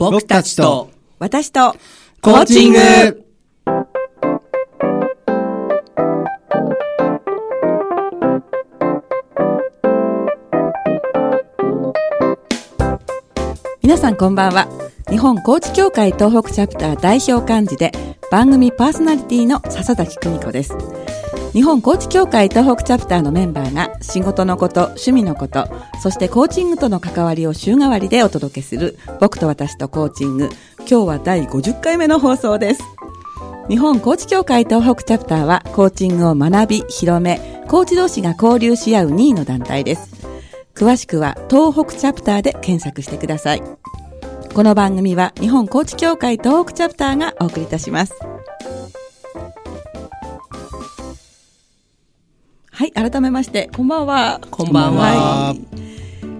僕たちと。私と。コーチング。皆さんこんばんは。日本コーチ協会東北チャプター代表幹事で番組パーソナリティの笹崎久美子です日本コーチ協会東北チャプターのメンバーが仕事のこと趣味のことそしてコーチングとの関わりを週替わりでお届けする僕と私とコーチング。今日は第50回目の放送です。日本コーチ協会東北チャプターはコーチングを学び広めコーチ同士が交流し合う任意の団体です。詳しくは東北チャプターで検索してください。この番組は日本コーチ協会東北チャプターがお送りいたします。はい改めましてこんばんはこんばんは。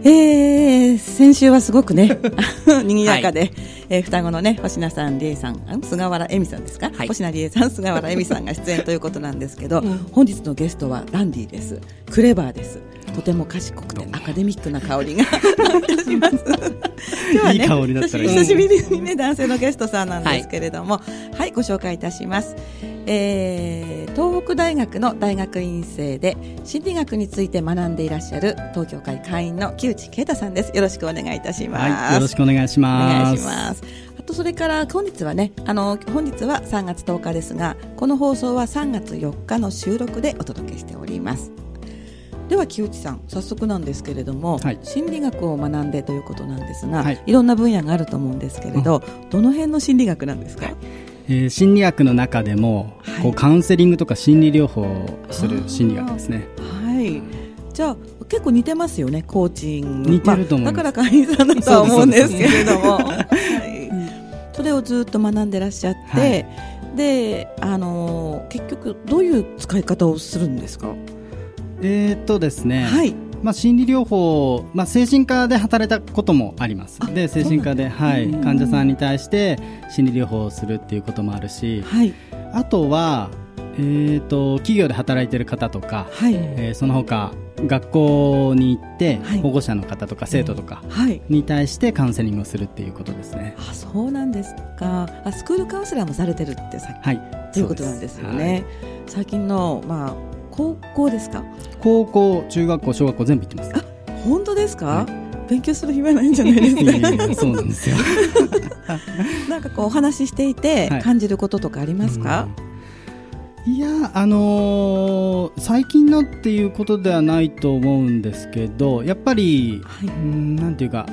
えー、先週はすごくね、賑やかで、はい、えー、双子のね、星名さん、理恵さん、菅原恵美さんですか、はい、星名理恵さん、菅原恵美さんが出演ということなんですけど、うん、本日のゲストはランディです。クレバーです。とても賢くてアカデミックな香りが します。今日はね、いい香りだったら久しぶりにね、男性のゲストさんなんですけれども、はい、はい、ご紹介いたします。えー、東北大学の大学院生で心理学について学んでいらっしゃる東京会会員の木内啓太さんです。よろしくお願いいたします。はい、よろしくお願いします。お願いします。あとそれから本日はね、あの本日は3月10日ですが、この放送は3月4日の収録でお届けしております。では木内さん早速なんですけれども、はい、心理学を学んでということなんですが、はい、いろんな分野があると思うんですけれど、うん、どの辺の心理学なんですか、はい。えー、心理学の中でも、はい、こうカウンセリングとか心理療法をする心理学ですね。はい。じゃあ結構似てますよねコーチング。似てると思いまあ、だから会員さんだとは思うんですけれども、はい、それをずっと学んでらっしゃって、はい、であの結局どういう使い方をするんですか？えー、っとですね、はい。まあ、心理療法、まあ、精神科で働いたこともあります。で精神科で、はい、患者さんに対して心理療法をするっていうこともあるし、はい、あとは、えーと、企業で働いてる方とか、はい。えー、その他学校に行って、はい、保護者の方とか生徒とかに対してカウンセリングをするっていうことですね。あそうなんですか。あスクールカウンセラーもされてるってさ、はい、ということなんですよね。はい、最近の、まあ高校ですか？高校中学校小学校全部行ってます。本当ですか、はい、勉強する暇ないんじゃないですか？そうなんですよ。なんかこうお話ししていて感じることとかありますか、はいいやあのー、最近のっていうことではないと思うんですけどやっぱり、はい、んなんていうか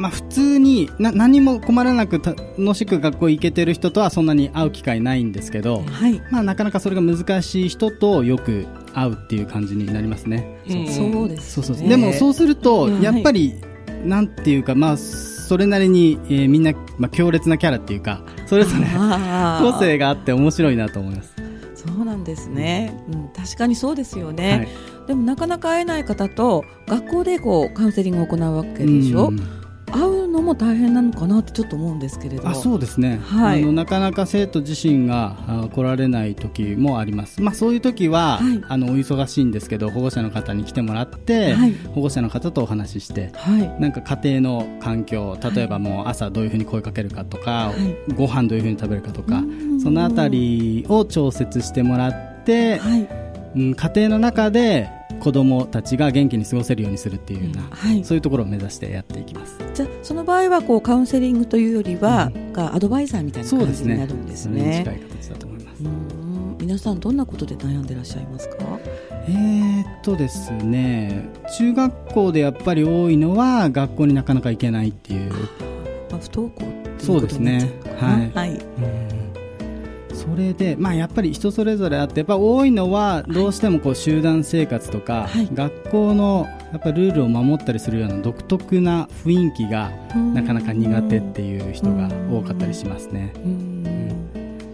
まあ、普通にな何も困らなく楽しく学校行けてる人とはそんなに会う機会ないんですけど、はい、まあ、なかなかそれが難しい人とよく会うっていう感じになりますね。そう。ですね。でもそうするとやっぱり、はい、なんていうかまあそれなりに、えー、みんな、まあ、強烈なキャラっていうかそれぞれ個性があって面白いなと思います。そうなんですね、うん、確かにそうですよね、はい、でもなかなか会えない方と学校でこうカウンセリングを行うわけでしょ、うん会うのも大変なのかなってちょっと思うんですけれど。あそうですね、はい、あのなかなか生徒自身が来られない時もあります、まあ、そういう時は、はい、あのお忙しいんですけど保護者の方に来てもらって、はい、保護者の方とお話しして、はい、なんか家庭の環境例えばもう朝どういうふうに声かけるかとか、はい、ご飯どういうふうに食べるかとかそのあたりを調節してもらって、はい。うん、家庭の中で子どもたちが元気に過ごせるようにするっていうような、はい、そういうところを目指してやっていきます。じゃその場合はこうカウンセリングというよりは、うん、アドバイザーみたいな感じになるんですね。近い形だと思います。皆さんどんなことで悩んでいらっしゃいますか？えー、っとですね中学校でやっぱり多いのは学校になかなか行けないっていう、まあ、不登校そうですね。はい、はい、うんそれで、まあ、やっぱり人それぞれあってやっぱ多いのはどうしてもこう集団生活とか、はい、学校のやっぱルールを守ったりするような独特な雰囲気がなかなか苦手っていう人が多かったりしますね。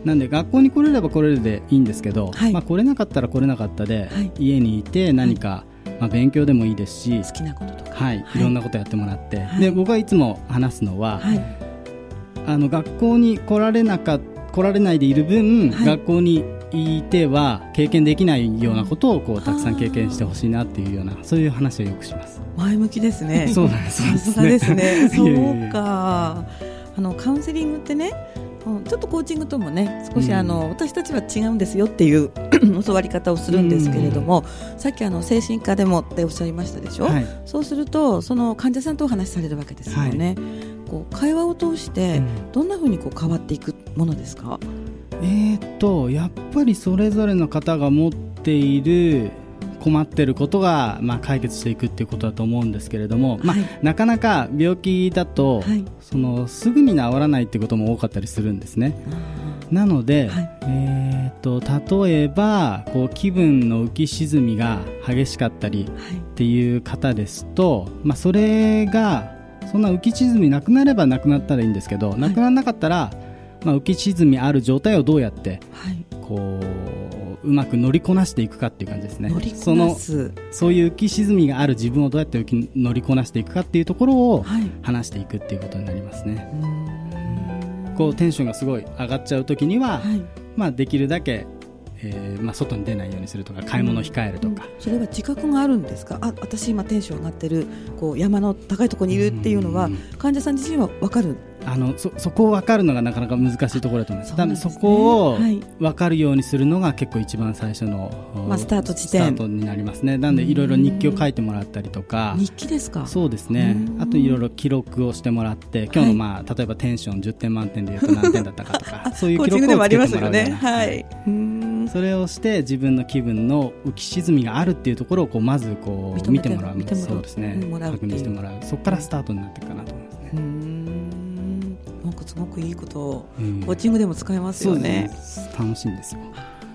なんで学校に来れれば来れるでいいんですけど、はい、まあ、来れなかったら来れなかったで、はい、家にいて何か、まあ、勉強でもいいですし好きなこととか、はい、い。ろんなことやってもらって、で僕はいつも話すのは、あの学校に来られなかった来られないでいる分、はい、学校にいては経験できないようなことをこうたくさん経験してほしいなっていうようなそういう話をよくします。前向きですね。そうなんですさす。がですね。そうか。あのカウンセリングってねちょっとコーチングともね少しあの、うん、私たちは違うんですよっていう 教わり方をするんですけれども、うん、さっきあの精神科でもっておっしゃいましたでしょ、はい、そうするとその患者さんとお話しされるわけですよね、はい、こう会話を通してどんなふうにこう変わっていくものですか、うん、えー、っとやっぱりそれぞれの方が持っている困ってることが、まあ、解決していくっていうことだと思うんですけれども、まあ、なかなか病気だと、はい、そのすぐに治らないっていうことも多かったりするんですね。なので、はい、えーと、例えばこう気分の浮き沈みが激しかったりっていう方ですと、まあ、それがそんな浮き沈みなくなればなくなったらいいんですけど、なくならなかったら、まあ、浮き沈みある状態をどうやって、こううまく乗りこなしていくかっていう感じですね。そのそういう浮き沈みがある自分をどうやって乗りこなしていくかっていうところを話していくっていうことになりますね、はい、こうテンションがすごい上がっちゃう時には、はい、まあ、できるだけえーまあ、外に出ないようにするとか買い物を控えるとか、うん、それは自覚があるんですか？あ私今テンション上がってるこう山の高いところにいるっていうのは患者さん自身は分かる？あのそそこを分かるのがなかなか難しいところだと思います。そ、ね、そこを分かるようにするのが結構一番最初の、まあ、スタート地点。スタートになりますね。なんでいろいろ日記を書いてもらったりとか。日記ですか。そうですね。あといろいろ記録をしてもらって今日の、まあ、例えばテンション10点満点でいうと何点だったかとか そういう記録をつけてもらうような、ね、はいそれをして自分の気分の浮き沈みがあるっていうところをこうまずこう見てもらうそうですね。確認してもらう。そこからスタートになっていくかなと思いますね。すごくいいことをコーチングでも使えますよね。うん、楽しいんですよ。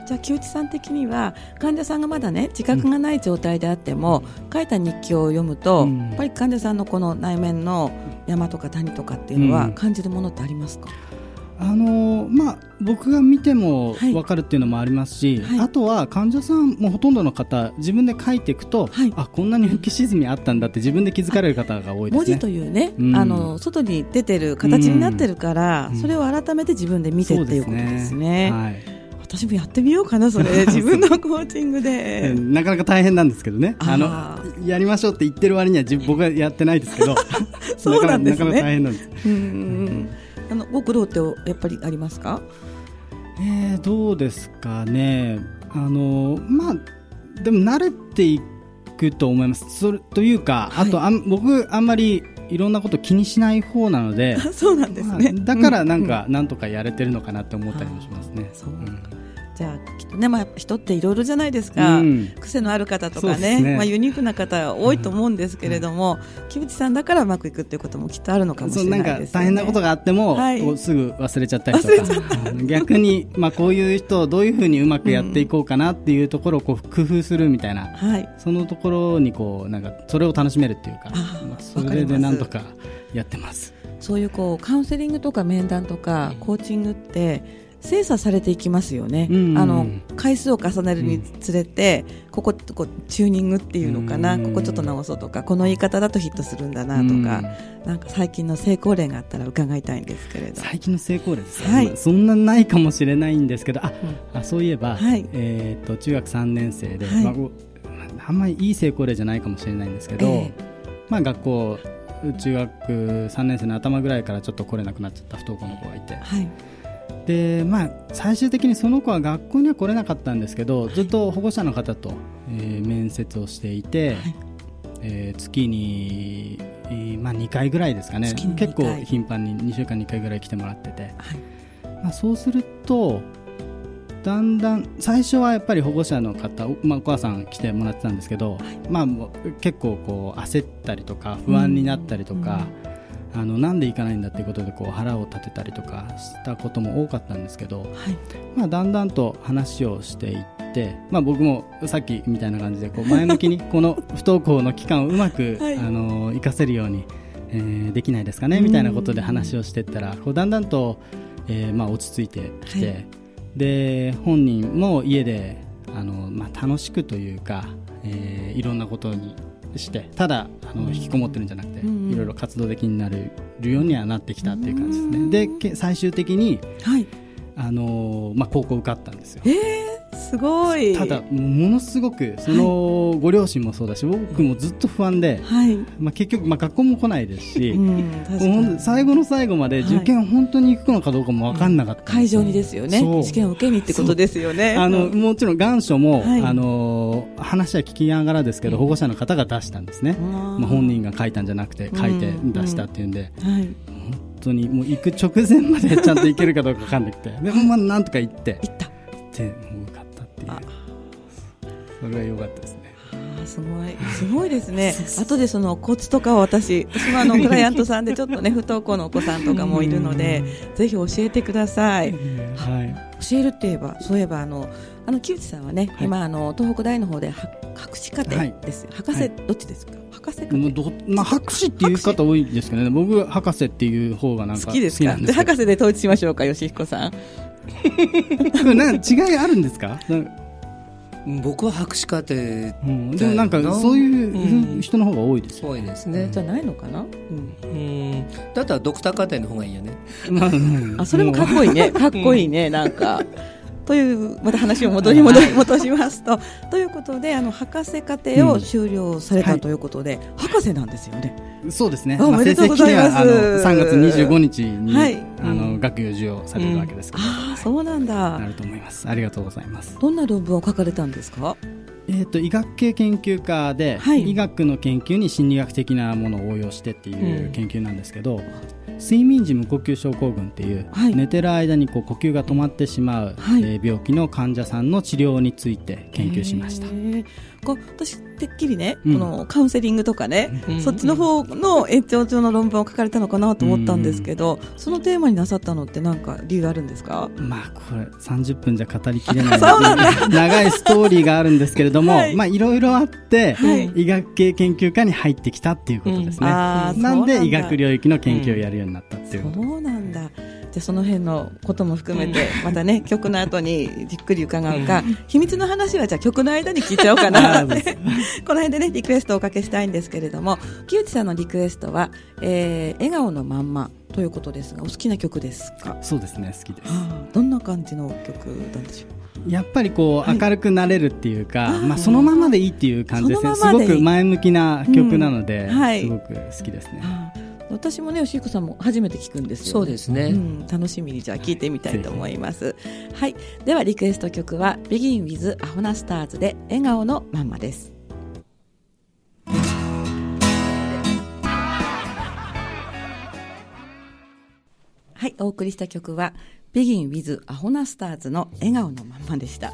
じゃあ木内さん的には患者さんがまだね自覚がない状態であっても、うん、書いた日記を読むと、うん、やっぱり患者さんのこの内面の山とか谷とかっていうのは感じるものってありますか、うんあのまあ、僕が見ても分かるっていうのもありますし、はい、あとは患者さんもほとんどの方自分で書いていくと、はい、あこんなに浮き沈みあったんだって自分で気づかれる方が多いですね。文字というね、うん、あの外に出てる形になってるから、うん、それを改めて自分で見てっていうことですね。すね。はい。私もやってみようかな、それ、自分のコーチングで。なかなか大変なんですけどね、あのやりましょうって言ってる割には、僕はやってないですけど、そうなんですね。なかなか大変なんです。うんあのご苦労ってやっぱりありますか？えー、どうですかね。あのまあでも慣れていくと思います。それというか、はい、あとあ僕あんまりいろんなこと気にしない方なので。そうなんですね、まあ、だからなんか、うん、なんとかやれてるのかなって思ったりもしますね。そう、うんじゃあきっとね、まあ、人っていろいろじゃないですか、うん、癖のある方とかね、ね、まあ、ユニークな方多いと思うんですけれども、うん、木内さんだからうまくいくっていうこともきっとあるのかもしれないです、ね、大変なことがあっても、はい、すぐ忘れちゃったりとか。逆に、まあ、こういう人をどういうふうにうまくやっていこうかなっていうところをこう工夫するみたいな、はい、そのところにこうなんかそれを楽しめるっていうかまあ、それでなんとかやってます。そういうこうカウンセリングとか面談とかコーチングって精査されていきますよね、うん。うん、あの回数を重ねるにつれて、うん、こここチューニングっていうのかな、うん、ここちょっと直そうとかこの言い方だとヒットするんだなとか、うん、なんか最近の成功例があったら伺いたいんですけれど。最近の成功例ですか、はい、そんなないかもしれないんですけど。あ、あそういえば、はい、えーと、中学3年生で、はい、まあ、あんまりいい成功例じゃないかもしれないんですけど、えー、まあ、学校中学3年生の頭ぐらいからちょっと来れなくなっちゃった不登校の子がいて。はいでまあ、最終的にその子は学校には来れなかったんですけど、ずっと保護者の方と、えー、面接をしていて、はい、えー、月に、えー、まあ、2回ぐらいですかね。結構頻繁に2週間に1回ぐらい来てもらってて、はい、まあ、そうするとだんだん最初はやっぱり保護者の方、まあ、お母さん来てもらってたんですけど、はい、まあ、結構こう焦ったりとか不安になったりとか。うんあのなんで行かないんだっていうことでこう腹を立てたりとかしたことも多かったんですけど、はい。まあ、だんだんと話をしていって、まあ、僕もさっきみたいな感じでこう前向きにこの不登校の期間をうまく、はい、あの活かせるように、えー、できないですかねみたいなことで話をしていったらこうだんだんと、えーまあ、落ち着いてきて、はい、で本人も家であの、まあ、楽しくというか、えー、いろんなことにしてただあの引きこもってるんじゃなくて、いろいろ活動的になれるようにはなってきたっていう感じですね。で最終的に、はい。あのまあ、高校受かったんですよ。えーすごい。ただものすごくそのご両親もそうだし、僕もずっと不安で、はい。まあ、結局、まあ、学校も来ないですし、うん、最後の最後まで受験本当に行くのかどうかも分かんなかった、会場にですよね。試験を受けにってことですよね。あのもちろん願書も、はい、あの話は聞きながらですけど保護者の方が出したんですね、まあ、本人が書いたんじゃなくて書いて出したっていうんで、はい。当にもう行く直前までちゃんと行けるかどうか分かんなくて。でもまあなんとか行って。行った。でっていうそれは良かったですねすごい、すごいですね。後でそのコツとかを私、私もあの クライアントさんでちょっとね不登校のお子さんとかもいるので、ぜひ教えてください。はい。教えるって言えば、そういえばあのあの木内さんはね、はい、今あの東北大の方で博士課程です。はい、博士、どっちですか？博士課程。まあ博士っていう方多いですけどね。僕博士っていう方がなんか好きですか？で博士で統一しましょうか、吉彦さん。な違いあるんですか？僕は博士課程、うん、でもなんかそういう人の方が多いです、うん、多いですね。じゃないのかな、うん、うん。だったらドクター課程の方がいいよね。あそれもかっこいいね。かっこいいね。なんかというまた話を戻り戻り戻しますとということであの博士課程を修了されたということで、博士なんですよね。そうですね。おめでとうございます。あ、3月25日に、はい、あの学業授与されるわけですけど、ああそうなんだ。なると思います。ありがとうございます。どんな論文を書かれたんですか？えーと、医学系研究家で、はい、医学の研究に心理学的なものを応用してっていう研究なんですけど、うん、睡眠時無呼吸症候群っていう、はい、寝てる間にこう呼吸が止まってしまう、はい、えー、病気の患者さんの治療について研究しました。こう私てっきりね、うん、このカウンセリングとかね、うん、そっちの方の延長上の論文を書かれたのかなと思ったんですけど、うん、そのテーマになさったのって何か理由あるんですか？まあこれ30分じゃ語りきれない 長いストーリーがあるんですけれども、はい、まあいろいろあって、はい、医学系研究家に入ってきたっていうことですね、なんで医学領域の研究をやるようになったっていう、そうなんだじゃその辺のことも含めて、またね、曲の後にじっくり伺うか、秘密の話はじゃあ曲の間に聞いちゃおうかな。この辺でね、リクエストをおかけしたいんですけれども、木内さんのリクエストは、えー、笑顔のまんまということですが、お好きな曲ですか？そうですね、好きです。どんな感じの曲なんでしょう？やっぱりこう明るくなれるっていうか、はい、まあそのままでいいっていう感じですね。すごく前向きな曲なので、うん。はい、すごく好きですね。私もね吉彦さんも初めて聞くんですよ、ね、そうですね、うん、楽しみにじゃあ聞いてみたいと思います、はい、ではリクエスト曲は「Begin with アホなスターズ」で「笑顔のまんま」です。はい。お送りした曲は「Begin with アホなスターズ」の「笑顔のまんま」でした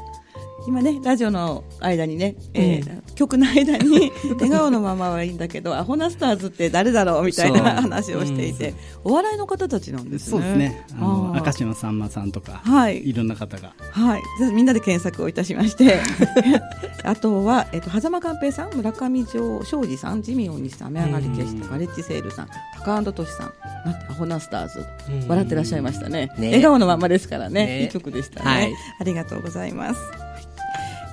今ねラジオの間にね、えー、うん、曲の間に 笑顔のままはいいんだけどアホナスターズって誰だろうみたいな話をしていて、うん、お笑いの方たちなんですね。そうですね。あの明石のさんまさんとか、はい、いろんな方が。はい。みんなで検索をいたしまして。あとは、えっと、狭間寛平さん村上庄司さんジミー大西さん雨上がり消したガレッジセールさん高安トシさんアホナスターズ。笑ってらっしゃいましたね、ね、笑顔のままですからね、ね、いい曲でしたね、はい、ありがとうございます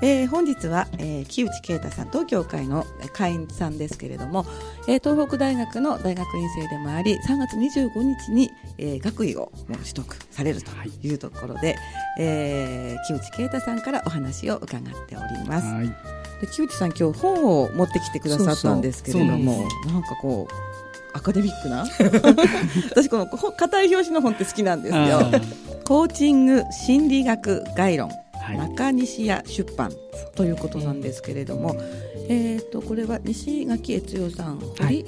えー、本日は、えー、木内啓太さん東京会の会員さんですけれども、えー、東北大学の大学院生でもあり3月25日に、えー、学位を取得されるとい。うところで、はい、えー、木内啓太さんからお話を伺っております。はい、で木内さん今日本を持ってきてくださったんですけれどもなんかこうアカデミックな？私この硬い表紙の本って好きなんですよ。コーチング心理学概論中西屋出版ということなんですけれども、えー、とこれは西垣悦代さん、堀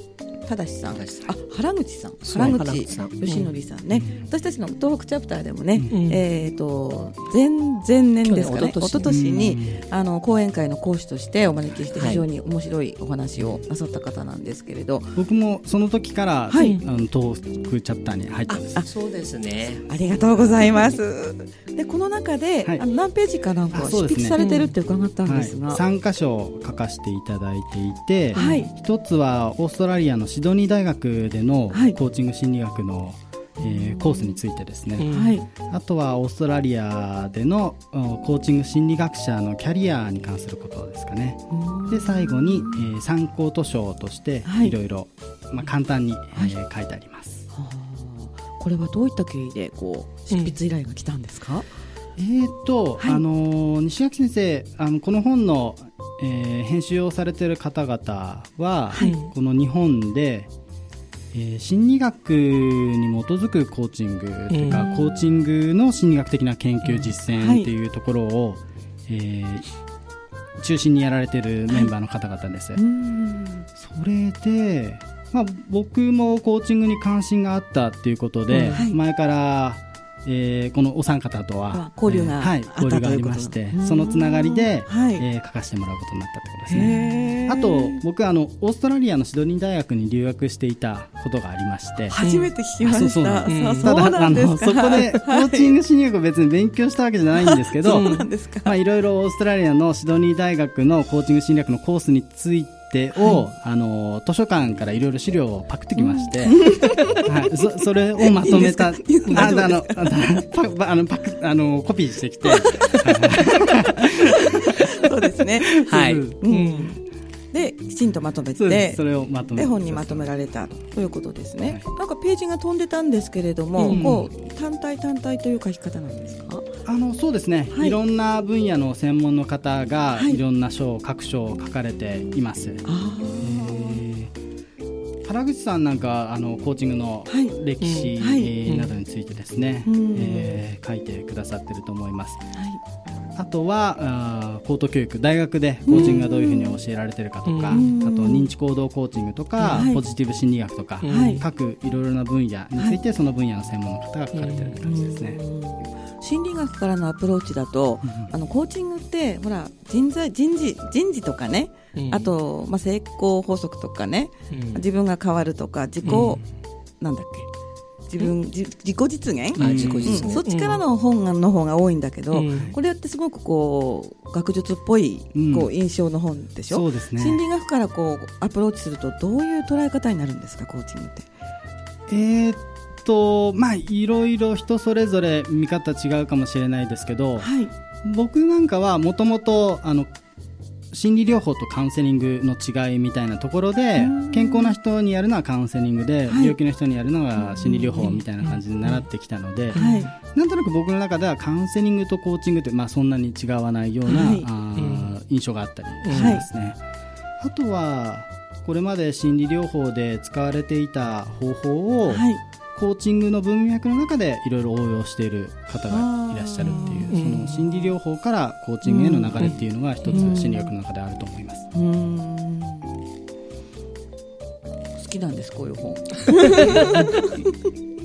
正さん、あ原口さん、原口義則さん。ね、私たちの東北チャプターでもね、えっ、と前前年ですかね、一昨年にあの講演会の講師としてお招きして非常に面白いお話をなさった方なんですけれど、僕もその時から、はい、あの東北チャプターに入ったんです。そうですね。ありがとうございます。でこの中で、あの何ページかなんか執筆されてるって伺ったんですが、三箇所書かせていただいていて、一つはオーストラリアのシドニー大学でのコーチング心理学の、えー、コースについてですね、はい、あとはオーストラリアでのコーチング心理学者のキャリアに関することですかね。で最後に、えー、参考図書としてい。ろいろ簡単に、はい、えー、書いてあります、これはどういった経緯でこう執筆依頼が来たんですか、うんえーと、はい、あの西垣先生あのこの本の、えー、編集をされている方々は、はい、この日本で、えー、心理学に基づくコーチングというか、コーチングの心理学的な研究実践っていうところを、はい、えー、中心にやられているメンバーの方々です。それでまあ、僕もコーチングに関心があったっていうことで、前からえー、このお三方とは交流が、えー、はい、交流がありましてそのつながりで、はい、えー、書かせてもらうことになったってことですね。あと僕あのオーストラリアのシドニー大学に留学していたことがありまして。初めて聞きました、うん、ただあのそこでコーチング心理学を別に勉強したわけじゃないんですけど まあいろいろオーストラリアのシドニー大学のコーチング心理学のコースについて手を、はい、あの図書館からいろいろ資料をパクってきまして、うん、はい、そそれをまとめたああのあのパクあのコピーしてきてそうですね。はい、うん。できちんとまとめてそれをまとめて。本にまとめられたということですね、はい、なんかページが飛んでたんですけれども、うん、こう単体単体という書き方なんですか？あのそうですね、はい、いろんな分野の専門の方が、い、ろんな書各書を書かれています。原口さんなんかあのコーチングの歴史、などについてですね、えー、書いてくださってると思います。あとはあ高等教育大学でコーチングがどういうふうに教えられてるかとか、あと認知行動コーチングとか、ポジティブ心理学とか、各いろいろな分野についてその分野の専門の方が書かれてる感じですね。心理学からのアプローチだと、うん、あのコーチングってほら人材人事人事とかね、うん、あと、まあ、成功法則とかね、うん、自分が変わるとか自己、なんだっけ自分自己実現、自己実現。そっちからの本の方が多いんだけど、これってすごくこう学術っぽいこう印象の本でしょ、そうですね、心理学からこうアプローチするとどういう捉え方になるんですか？コーチングって。えー、とまあいろいろ人それぞれ見方違うかもしれないですけど、はい、僕なんかはもともとあの心理療法とカウンセリングの違いみたいなところで健康な人にやるのはカウンセリングで、はい、病気の人にやるのが心理療法みたいな感じで習ってきたので、はい、なんとなく僕の中ではカウンセリングとコーチングって、まあ、そんなに違わないような、はい、あ印象があったりしますね。あとはこれまで心理療法で使われていた方法を、コーチングの文脈の中でいろいろ応用している方がいらっしゃるっていうその心理療法からコーチングへの流れっていうのが一つ心理学の中であると思います。好きなんですこういう本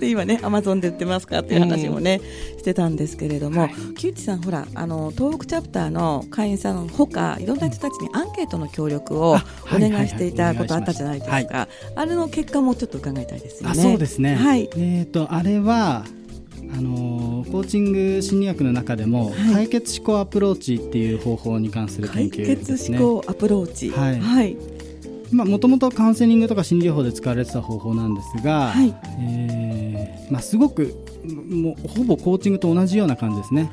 で今ねアマゾンで売ってますかっていう話もね、うん、してたんですけれども、はい、木内さんほらあの東北チャプターの会員さんほかいろんな人たちにアンケートの協力をお願いしていたことあったじゃないですか、あれの結果もちょっと伺いたいですよね。そうですね、はい、えっ、とあれはあのコーチング心理学の中でも、解決思考アプローチっていう方法に関する研究ですね。解決思考アプローチ、はい、はいもともとカウンセリングとか心理療法で使われてた方法なんですが、はいえーまあ、すごくもうほぼコーチングと同じような感じですね。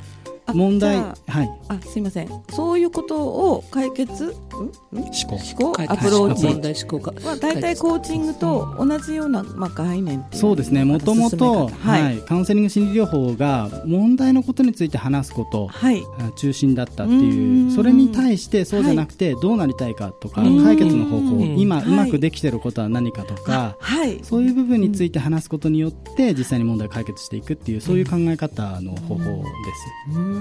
問題。はい。あすいません。そういうことを解決？思考。思考？アプローチ問題思考か。は大体コーチングと同じような、まあ、概念っていうそうですね。もともとカウンセリング心理療法が問題のことについて話すこと、はい、中心だったっていうそれに対してそうじゃなくて、どうなりたいかとか解決の方法今うまくできてることは何かとか、はい、そういう部分について話すことによって実際に問題を解決していくっていうそういう考え方の方法です。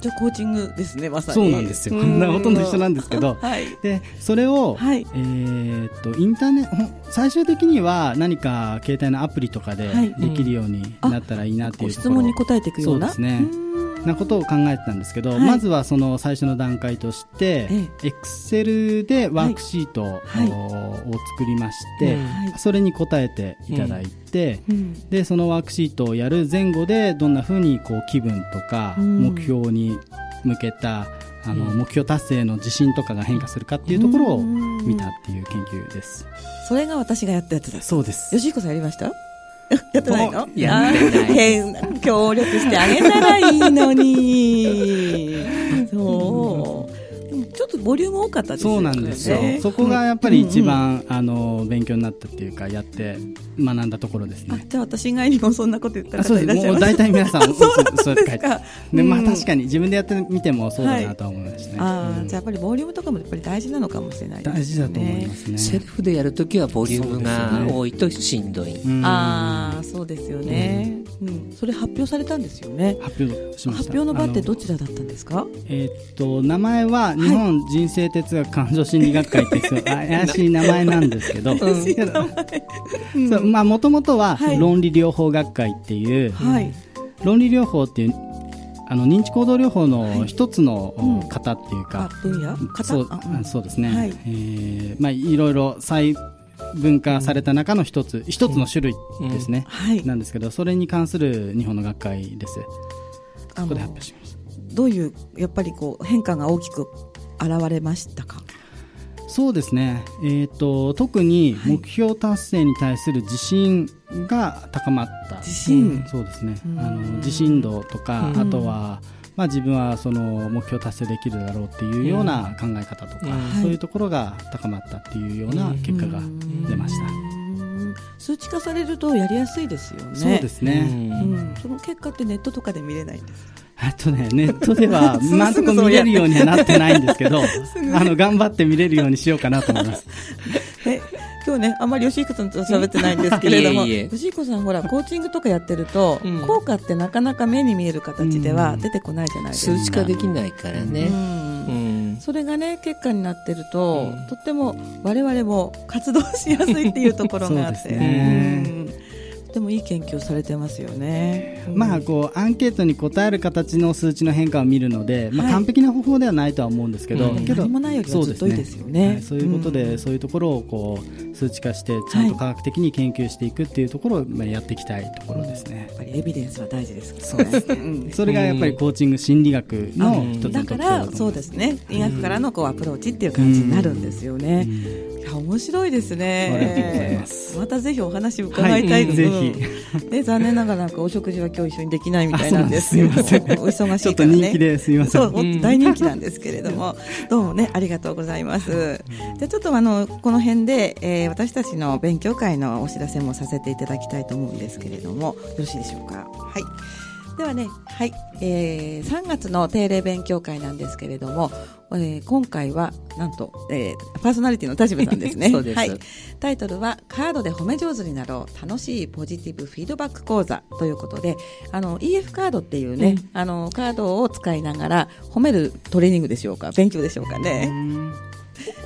じゃあコーチングですねまさに。そうなんですよ。ほとんど一緒なんですけど、はい、でそれを、はい、えー、っとインターネット 最終的には何か携帯のアプリとかでできるようになったらいいなっていう質問に答えていくような。そうですねなことを考えてたんですけど、はい、まずはその最初の段階として、エクセルでワークシートを,、作りまして、それに答えていただいて、でそのワークシートをやる前後でどんなふうにこう気分とか目標に向けた、あの目標達成の自信とかが変化するかっていうところを見たっていう研究です。それが私がやったやつだ。そうです。吉彦さんやりました？やってないの？やってない。協力してあげたらいいのに。そう。ちょっとボリューム多かったですよね。そうなんですよ、そこがやっぱり一番、あの勉強になったっていうかやって学んだところですね。じゃあ私以外にもそんなこと言ったらっしゃいます。大体皆さん そうそうですか。で、まあ、確かに自分でやってみてもそうだなとは思いましたね、あじゃあやっぱりボリュームとかもやっぱり大事なのかもしれない大事だと思いますね。セルフでやるときはボリュームが多いとしんどい、ああそうですよね、うん。それ発表されたんですよね。発表しま発表の場ってどちらだったんですか？えっと名前は日本人生哲学感情心理学会っていう 怪しい名前なんですけど。もともとは論理療法学会っていう、はい、論理療法っていうあの認知行動療法の一つの方っていうか、そうそうですね、はい。えーまあ、いろいろ細分化された中の一つ一つの種類ですね、はい、なんですけどそれに関する日本の学会です。そこで発表しましたどういうやっぱりこう変化が大きく現れましたか？そうですね、えーと、特に目標達成に対する自信が高まった、自信、そうですね、あの自信度とか、あとは、まあ、自分はその目標達成できるだろうっていうような考え方とか、そういうところが高まったっていうような結果が出ました。数値化されるとやりやすいですよね。そうですね。うん、その結果ってネットとかで見れないんです。あとね、ネットでは 今んとこ見れるようにはなってないんですけど、あの、頑張って見れるようにしようかなと思います。え今日ね、あんまり吉彦さんと喋ってないんですけれども、いえいえ吉彦さん、ほら、コーチングとかやってると、うん、効果ってなかなか目に見える形では出てこないじゃないですか。数値化できないからね。それがね、結果になってると、とっても我々も活動しやすいっていうところがあって。ねでもいい研究されてますよね。まあこうアンケートに答える形の数値の変化を見るので、まあ完璧な方法ではないとは思うんですけど、けど何もないよりはずっといいですよね。そういうことで、そういうところをこう数値化してちゃんと科学的に研究していくっていうところをまあやっていきたいところですね。やっぱりエビデンスは大事ですそうですね。それがやっぱりコーチング心理学の一つのだからそうですね。医学からのこうアプローチっていう感じになるんですよね。や面白いですね。またぜひお話伺いたいです。ぜひ。で残念ながらなんかお食事は今日一緒にできないみたいなんですけど、お忙しいからね。人気ですみません。大人気なんですけれども、どうもねありがとうございます。じゃちょっとあのこの辺で、えー、私たちの勉強会のお知らせもさせていただきたいと思うんですけれども、よろしいでしょうか？はい。ではね、はい、えー、3月の定例勉強会なんですけれども、えー、今回はなんと、えー、パーソナリティの田島さんですね。はい、タイトルは「カードで褒め上手になろう楽しいポジティブフィードバック講座」ということであの EF カードっていうね、うん、あのカードを使いながら褒めるトレーニングでしょうか勉強でしょうかね。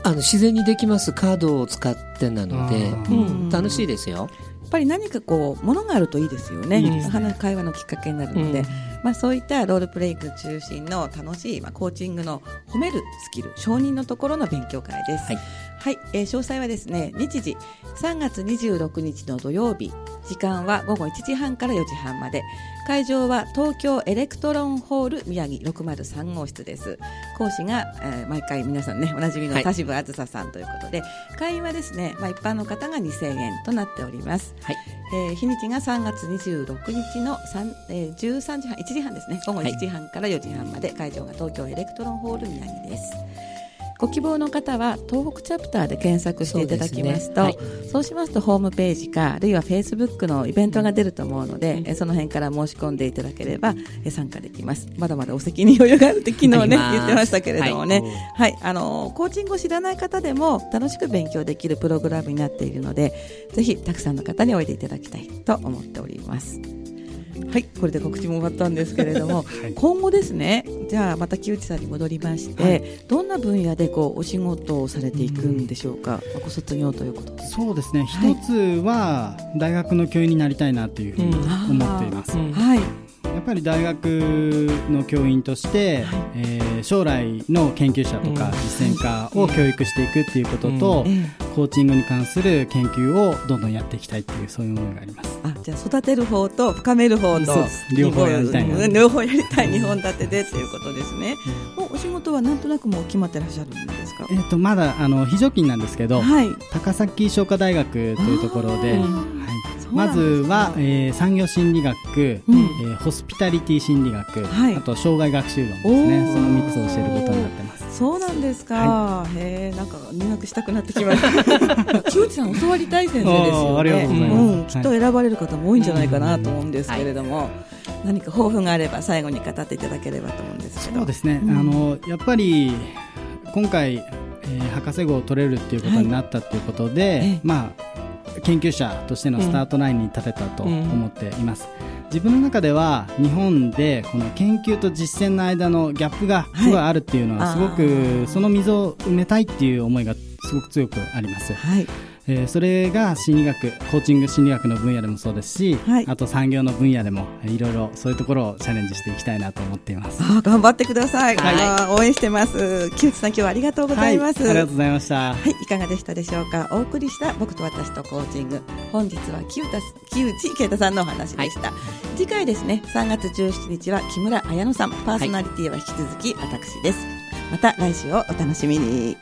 あの自然にできますカードを使ってなので、うん、楽しいですよ。ぱり何かこうものがあるといいですよね、いいね。会話のきっかけになるので、うん、まあ、そういったロールプレイング中心の楽しい、まあ、コーチングの褒めるスキル承認のところの勉強会です。はい、はい、えー、詳細はですね日時3月26日の土曜日。時間は午後1時半から4時半まで。会場は東京エレクトロンホール宮城603号室です。講師が、えー、毎回皆さんねおなじみの田渋あずささんということで、はい、会員はですね、まあ、一般の方が2000円となっております、はい。えー、日にちが3月26日の3、えー、13時半1時半ですね。午後1時半から4時半まで、会場が東京エレクトロンホール宮城ですご希望の方は東北チャプターで検索していただきますとそう、ね。はい、そうしますとホームページかあるいはフェイスブックのイベントが出ると思うので、うん、その辺から申し込んでいただければ参加できます。まだまだお席に余裕があるって昨日ね言ってましたけれどもね、はい、はい、あのコーチングを知らない方でも楽しく勉強できるプログラムになっているのでぜひたくさんの方においでいただきたいと思っております。はい、これで告知も終わったんですけれども、はい、今後ですね、じゃあまた木内さんに戻りまして、はい、どんな分野でこうお仕事をされていくんでしょうか、うん、ご卒業ということで。そうですね、一、つは大学の教員になりたいなというふうに思っています。はいやっぱり大学の教員として、はい、えー、将来の研究者とか実践家を教育していくっていうことと、コーチングに関する研究をどんどんやっていきたいっていうそういう思いがあります。あじゃあ育てる方と深める方と両方やりたいな、両方やりたい2本立てでっていうことですね、もうお仕事はなんとなくもう決まってらっしゃるんですか、えーと、まだあの非常勤なんですけど、はい、高崎商科大学というところで、はいまずは、えー、産業心理学、うん、えー、ホスピタリティ心理学、はい、あと障害学習論ですね。その3つを教えることになってます。そうなんですか、はい、へえなんか入学したくなってきました。木内さん教わりたい先生ですよね。うん、きっと選ばれる方も多いんじゃないかなと思うんですけれども、はい、何か抱負があれば最後に語っていただければと思うんですけど。そうですね、うん、あのやっぱり今回、えー、博士号を取れるっていうことになったっていうことで、はい、まあ研究者としてのスタートラインに立てたと思っています、うん。自分の中では日本でこの研究と実践の間のギャップがすごいあるっていうのはすごくその溝を埋めたいっていう思いがすごく強くあります。はいえー、それが心理学コーチング心理学の分野でもそうですし、はい、あと産業の分野でもいろいろそういうところをチャレンジしていきたいなと思っています。あ頑張ってください、はい、応援してます。木内さん今日はありがとうございます、はい、ありがとうございました。はいいかがでしたでしょうか？お送りした僕と私とコーチング。本日は木内木内啓太さんのお話でした、次回ですね3月17日は木村彩乃さん。パーソナリティは引き続き私です、また来週をお楽しみに